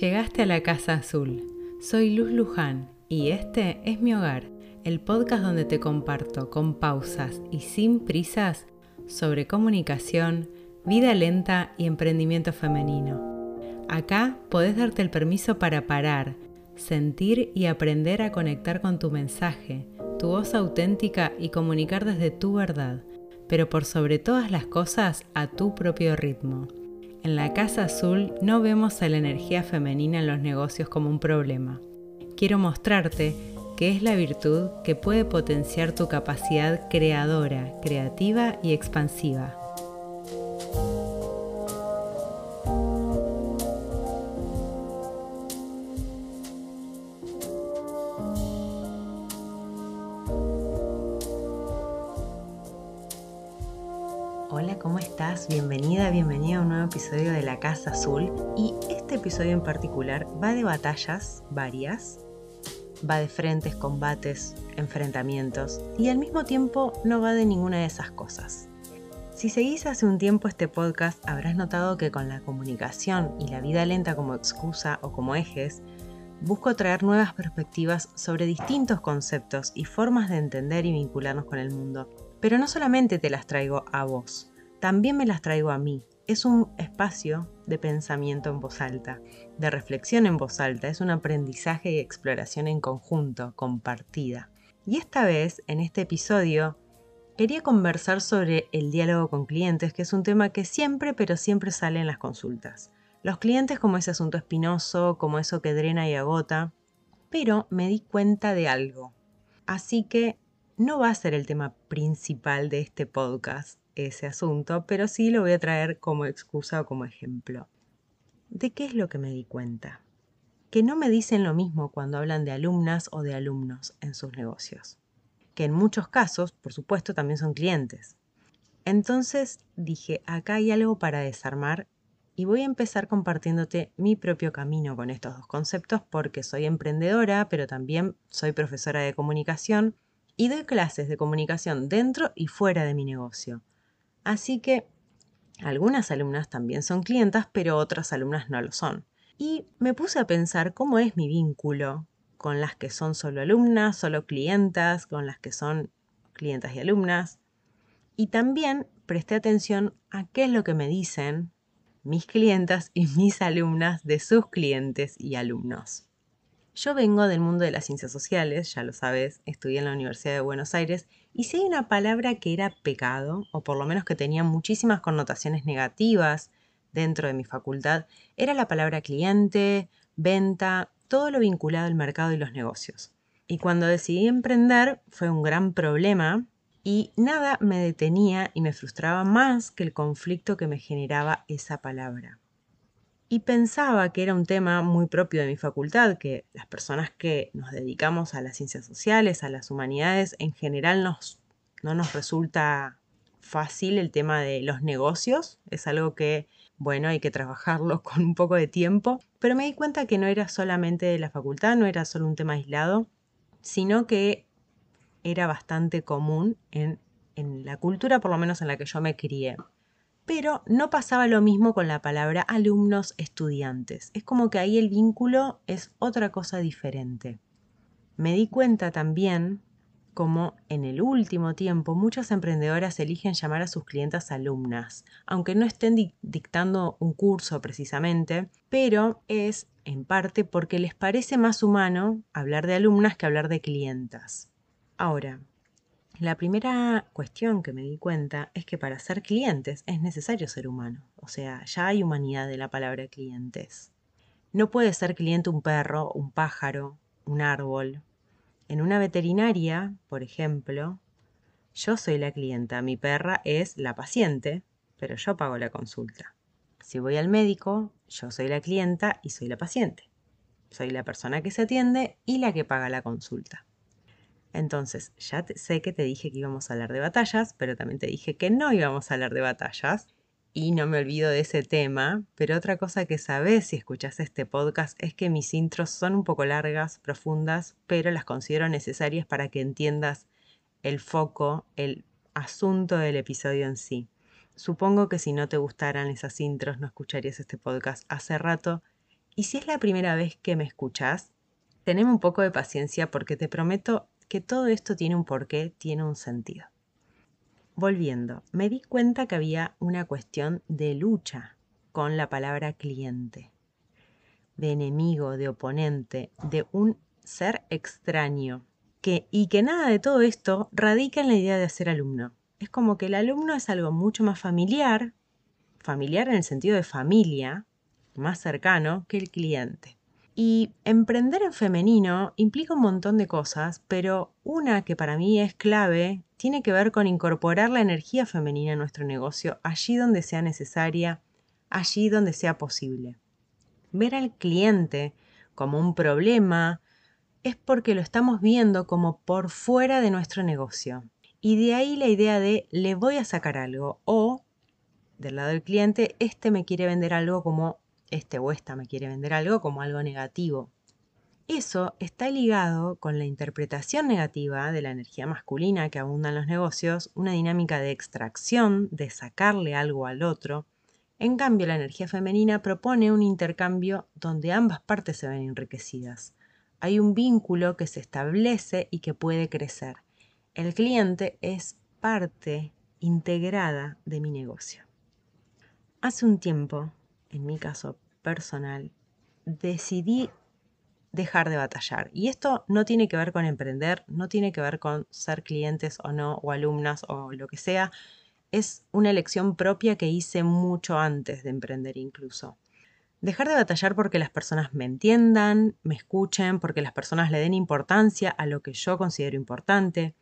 Llegaste a la Casa Azul. Soy Luz Luján y este es mi hogar, el podcast donde te comparto con pausas y sin prisas sobre comunicación, vida lenta y emprendimiento femenino. Acá podés darte el permiso para parar, sentir y aprender a conectar con tu mensaje, tu voz auténtica y comunicar desde tu verdad, pero por sobre todas las cosas a tu propio ritmo. En la Casa Azul no vemos a la energía femenina en los negocios como un problema. Quiero mostrarte que es la virtud que puede potenciar tu capacidad creadora, creativa y expansiva. ¿Cómo estás? Bienvenida, bienvenida a un nuevo episodio de La Casa Azul. Y este episodio en particular va de batallas varias, va de frentes, combates, enfrentamientos y al mismo tiempo no va de ninguna de esas cosas. Si seguís hace un tiempo este podcast, habrás notado que con la comunicación y la vida lenta como excusa o como ejes, busco traer nuevas perspectivas sobre distintos conceptos y formas de entender y vincularnos con el mundo pero no solamente te las traigo a vos, también me las traigo a mí. Es un espacio de pensamiento en voz alta, de reflexión en voz alta, es un aprendizaje y exploración en conjunto, compartida. Y esta vez, en este episodio, quería conversar sobre el diálogo con clientes, que es un tema que siempre, pero siempre sale en las consultas. Los clientes como ese asunto espinoso, como eso que drena y agota, pero me di cuenta de algo. Así que no va a ser el tema principal de este podcast, ese asunto, pero sí lo voy a traer como excusa o como ejemplo. ¿De qué es lo que me di cuenta? Que no me dicen lo mismo cuando hablan de alumnas o de alumnos en sus negocios. Que en muchos casos, por supuesto, también son clientes. Entonces dije, acá hay algo para desarmar y voy a empezar compartiéndote mi propio camino con estos dos conceptos porque soy emprendedora, pero también soy profesora de comunicación y doy clases de comunicación dentro y fuera de mi negocio. Así que algunas alumnas también son clientas, pero otras alumnas no lo son. Y me puse a pensar cómo es mi vínculo con las que son solo alumnas, solo clientas, con las que son clientas y alumnas. Y también presté atención a qué es lo que me dicen mis clientas y mis alumnas de sus clientes y alumnos. Yo vengo del mundo de las ciencias sociales, ya lo sabes, estudié en la Universidad de Buenos Aires, y si hay una palabra que era pecado, o por lo menos que tenía muchísimas connotaciones negativas dentro de mi facultad, era la palabra cliente, venta, todo lo vinculado al mercado y los negocios. Y cuando decidí emprender fue un gran problema y nada me detenía y me frustraba más que el conflicto que me generaba esa palabra y pensaba que era un tema muy propio de mi facultad, que las personas que nos dedicamos a las ciencias sociales, a las humanidades, en general nos, no nos resulta fácil el tema de los negocios, es algo que, bueno, hay que trabajarlo con un poco de tiempo, pero me di cuenta que no era solamente de la facultad, no era solo un tema aislado, sino que era bastante común en, en la cultura, por lo menos en la que yo me crié. Pero no pasaba lo mismo con la palabra alumnos estudiantes. Es como que ahí el vínculo es otra cosa diferente. Me di cuenta también como en el último tiempo muchas emprendedoras eligen llamar a sus clientas alumnas, aunque no estén dictando un curso precisamente, pero es en parte porque les parece más humano hablar de alumnas que hablar de clientas. Ahora, la primera cuestión que me di cuenta es que para ser clientes es necesario ser humano, o sea, ya hay humanidad de la palabra clientes. No puede ser cliente un perro, un pájaro, un árbol. En una veterinaria, por ejemplo, yo soy la clienta, mi perra es la paciente, pero yo pago la consulta. Si voy al médico, yo soy la clienta y soy la paciente. Soy la persona que se atiende y la que paga la consulta. Entonces, ya sé que te dije que íbamos a hablar de batallas, pero también te dije que no íbamos a hablar de batallas. Y no me olvido de ese tema, pero otra cosa que sabes si escuchas este podcast es que mis intros son un poco largas, profundas, pero las considero necesarias para que entiendas el foco, el asunto del episodio en sí. Supongo que si no te gustaran esas intros no escucharías este podcast hace rato Y si es la primera vez que me escuchas, teneme un poco de paciencia porque te prometo que todo esto tiene un porqué, tiene un sentido. Volviendo, me di cuenta que había una cuestión de lucha con la palabra cliente, de enemigo, de oponente, de un ser extraño, que, y que nada de todo esto radica en la idea de ser alumno. Es como que el alumno es algo mucho más familiar, familiar en el sentido de familia, más cercano que el cliente. Y emprender en femenino implica un montón de cosas, pero una que para mí es clave tiene que ver con incorporar la energía femenina en nuestro negocio allí donde sea necesaria, allí donde sea posible. Ver al cliente como un problema es porque lo estamos viendo como por fuera de nuestro negocio. Y de ahí la idea de le voy a sacar algo o del lado del cliente, este me quiere vender algo como este o esta me quiere vender algo como algo negativo. Eso está ligado con la interpretación negativa de la energía masculina que abunda en los negocios, una dinámica de extracción, de sacarle algo al otro. En cambio, la energía femenina propone un intercambio donde ambas partes se ven enriquecidas. Hay un vínculo que se establece y que puede crecer. El cliente es parte integrada de mi negocio. Hace un tiempo, en mi caso personal, decidí dejar de batallar. Y esto no tiene que ver con emprender, no tiene que ver con ser clientes o no, o alumnas o lo que sea. Es una elección propia que hice mucho antes de emprender incluso. Dejar de batallar porque las personas me entiendan, me escuchen, porque las personas le den importancia a lo que yo considero importante.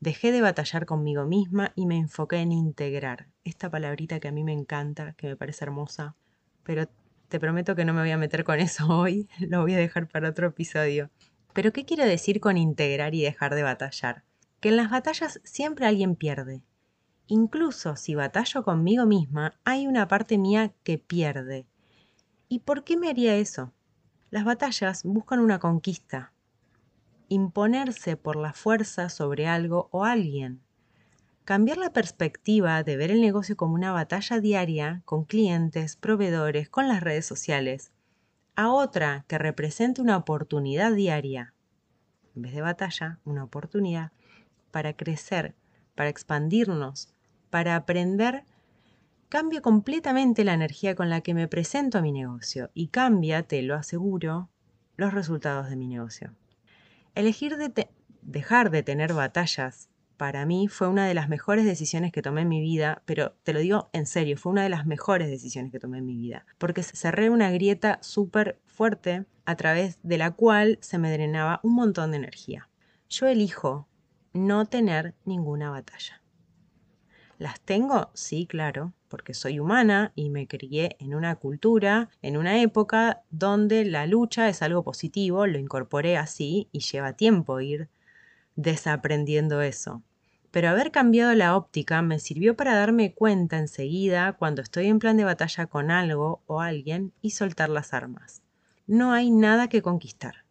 Dejé de batallar conmigo misma y me enfoqué en integrar. Esta palabrita que a mí me encanta, que me parece hermosa, pero te prometo que no me voy a meter con eso hoy, lo voy a dejar para otro episodio. Pero ¿qué quiero decir con integrar y dejar de batallar? Que en las batallas siempre alguien pierde. Incluso si batallo conmigo misma, hay una parte mía que pierde. ¿Y por qué me haría eso? Las batallas buscan una conquista, imponerse por la fuerza sobre algo o alguien. Cambiar la perspectiva de ver el negocio como una batalla diaria con clientes, proveedores, con las redes sociales, a otra que represente una oportunidad diaria, en vez de batalla, una oportunidad para crecer, para expandirnos, para aprender, cambia completamente la energía con la que me presento a mi negocio y cambia, te lo aseguro, los resultados de mi negocio. Elegir de dejar de tener batallas para mí fue una de las mejores decisiones que tomé en mi vida, pero te lo digo en serio, fue una de las mejores decisiones que tomé en mi vida, porque cerré una grieta súper fuerte a través de la cual se me drenaba un montón de energía. Yo elijo no tener ninguna batalla. ¿Las tengo? Sí, claro, porque soy humana y me crié en una cultura, en una época donde la lucha es algo positivo, lo incorporé así y lleva tiempo ir desaprendiendo eso pero haber cambiado la óptica me sirvió para darme cuenta enseguida cuando estoy en plan de batalla con algo o alguien y soltar las armas. No hay nada que conquistar.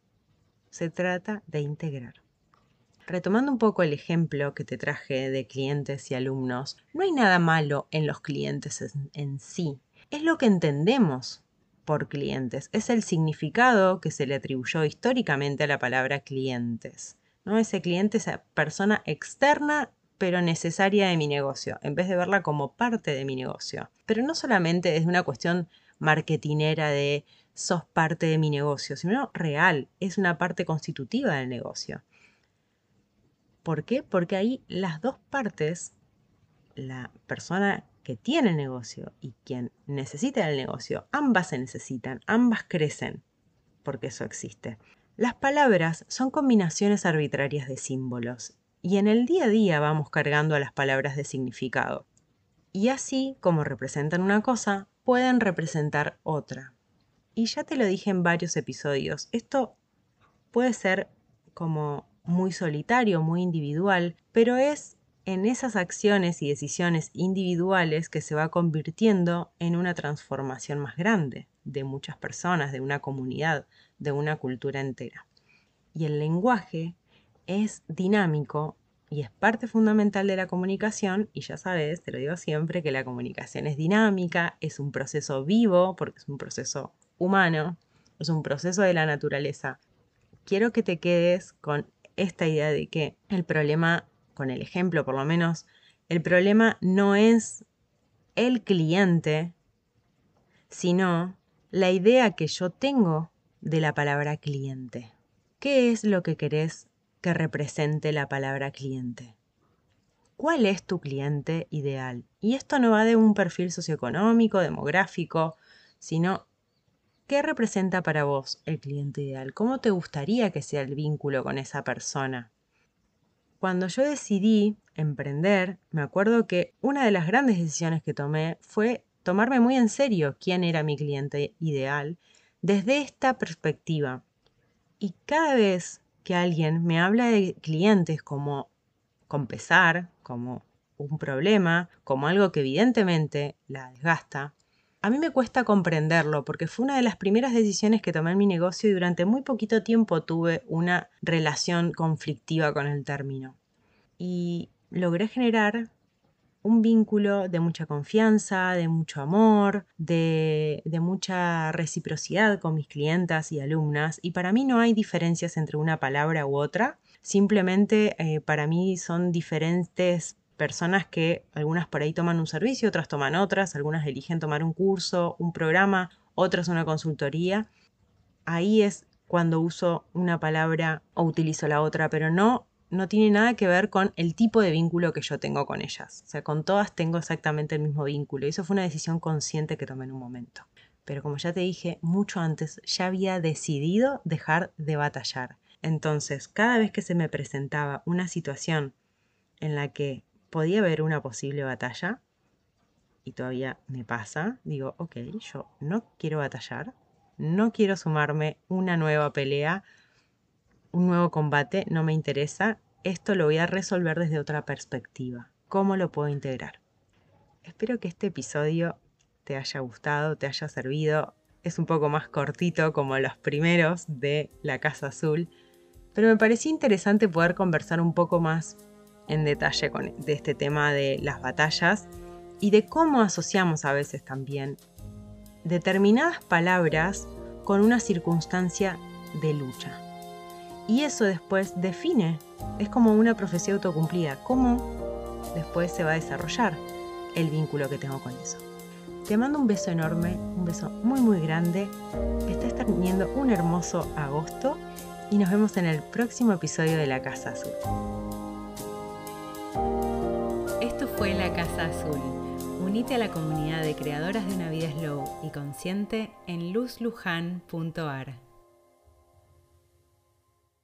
Se trata de integrar. Retomando un poco el ejemplo que te traje de clientes y alumnos, no hay nada malo en los clientes en, sí. Es lo que entendemos por clientes, es el significado que se le atribuyó históricamente a la palabra clientes. ¿No? Ese cliente, esa persona externa pero necesaria de mi negocio, en vez de verla como parte de mi negocio. Pero no solamente desde una cuestión marketinera de sos parte de mi negocio, sino real, es una parte constitutiva del negocio. ¿Por qué? Porque ahí las dos partes, la persona que tiene el negocio y quien necesita el negocio, ambas se necesitan, ambas crecen, porque eso existe. Las palabras son combinaciones arbitrarias de símbolos y en el día a día vamos cargando a las palabras de significado. Y así como representan una cosa, pueden representar otra. Y ya te lo dije en varios episodios, esto puede ser como muy solitario, muy individual, pero es en esas acciones y decisiones individuales que se va convirtiendo en una transformación más grande de muchas personas, de una comunidad, de una cultura entera. Y el lenguaje es dinámico y es parte fundamental de la comunicación y ya sabes, te lo digo siempre, que la comunicación es dinámica, es un proceso vivo porque es un proceso humano es un proceso de la naturaleza. Quiero que te quedes con esta idea de que el problema, con el ejemplo por lo menos, el problema no es el cliente, sino la idea que yo tengo de la palabra cliente. ¿Qué es lo que querés que represente la palabra cliente? ¿Cuál es tu cliente ideal? Y esto no va de un perfil socioeconómico, demográfico, sino ¿qué representa para vos el cliente ideal? ¿Cómo te gustaría que sea el vínculo con esa persona? Cuando yo decidí emprender, me acuerdo que una de las grandes decisiones que tomé fue tomarme muy en serio quién era mi cliente ideal desde esta perspectiva. Y cada vez que alguien me habla de clientes como con pesar, como un problema, como algo que evidentemente la desgasta, a mí me cuesta comprenderlo porque fue una de las primeras decisiones que tomé en mi negocio y durante muy poquito tiempo tuve una relación conflictiva con el término. Y logré generar un vínculo de mucha confianza, de mucho amor, de, mucha reciprocidad con mis clientas y alumnas. Y para mí no hay diferencias entre una palabra u otra. Simplemente eh, para mí son diferentes personas que algunas por ahí toman un servicio, otras toman otras, algunas eligen tomar un curso, un programa, otras una consultoría. Ahí es cuando uso una palabra o utilizo la otra, pero no no tiene nada que ver con el tipo de vínculo que yo tengo con ellas. O sea, con todas tengo exactamente el mismo vínculo. Y eso fue una decisión consciente que tomé en un momento. Pero como ya te dije mucho antes, ya había decidido dejar de batallar. Entonces, cada vez que se me presentaba una situación en la que podía haber una posible batalla, y todavía me pasa, digo, ok, yo no quiero batallar, no quiero sumarme una nueva pelea un nuevo combate no me interesa, esto lo voy a resolver desde otra perspectiva. ¿Cómo lo puedo integrar? Espero que este episodio te haya gustado, te haya servido. Es un poco más cortito como los primeros de La Casa Azul, pero me pareció interesante poder conversar un poco más en detalle con, de este tema de las batallas y de cómo asociamos a veces también determinadas palabras con una circunstancia de lucha. Y eso después define, es como una profecía autocumplida, cómo después se va a desarrollar el vínculo que tengo con eso. Te mando un beso enorme, un beso muy muy grande. Estás teniendo un hermoso agosto y nos vemos en el próximo episodio de La Casa Azul. Esto fue La Casa Azul. Unite a la comunidad de creadoras de una vida slow y consciente en luzlujan.ar.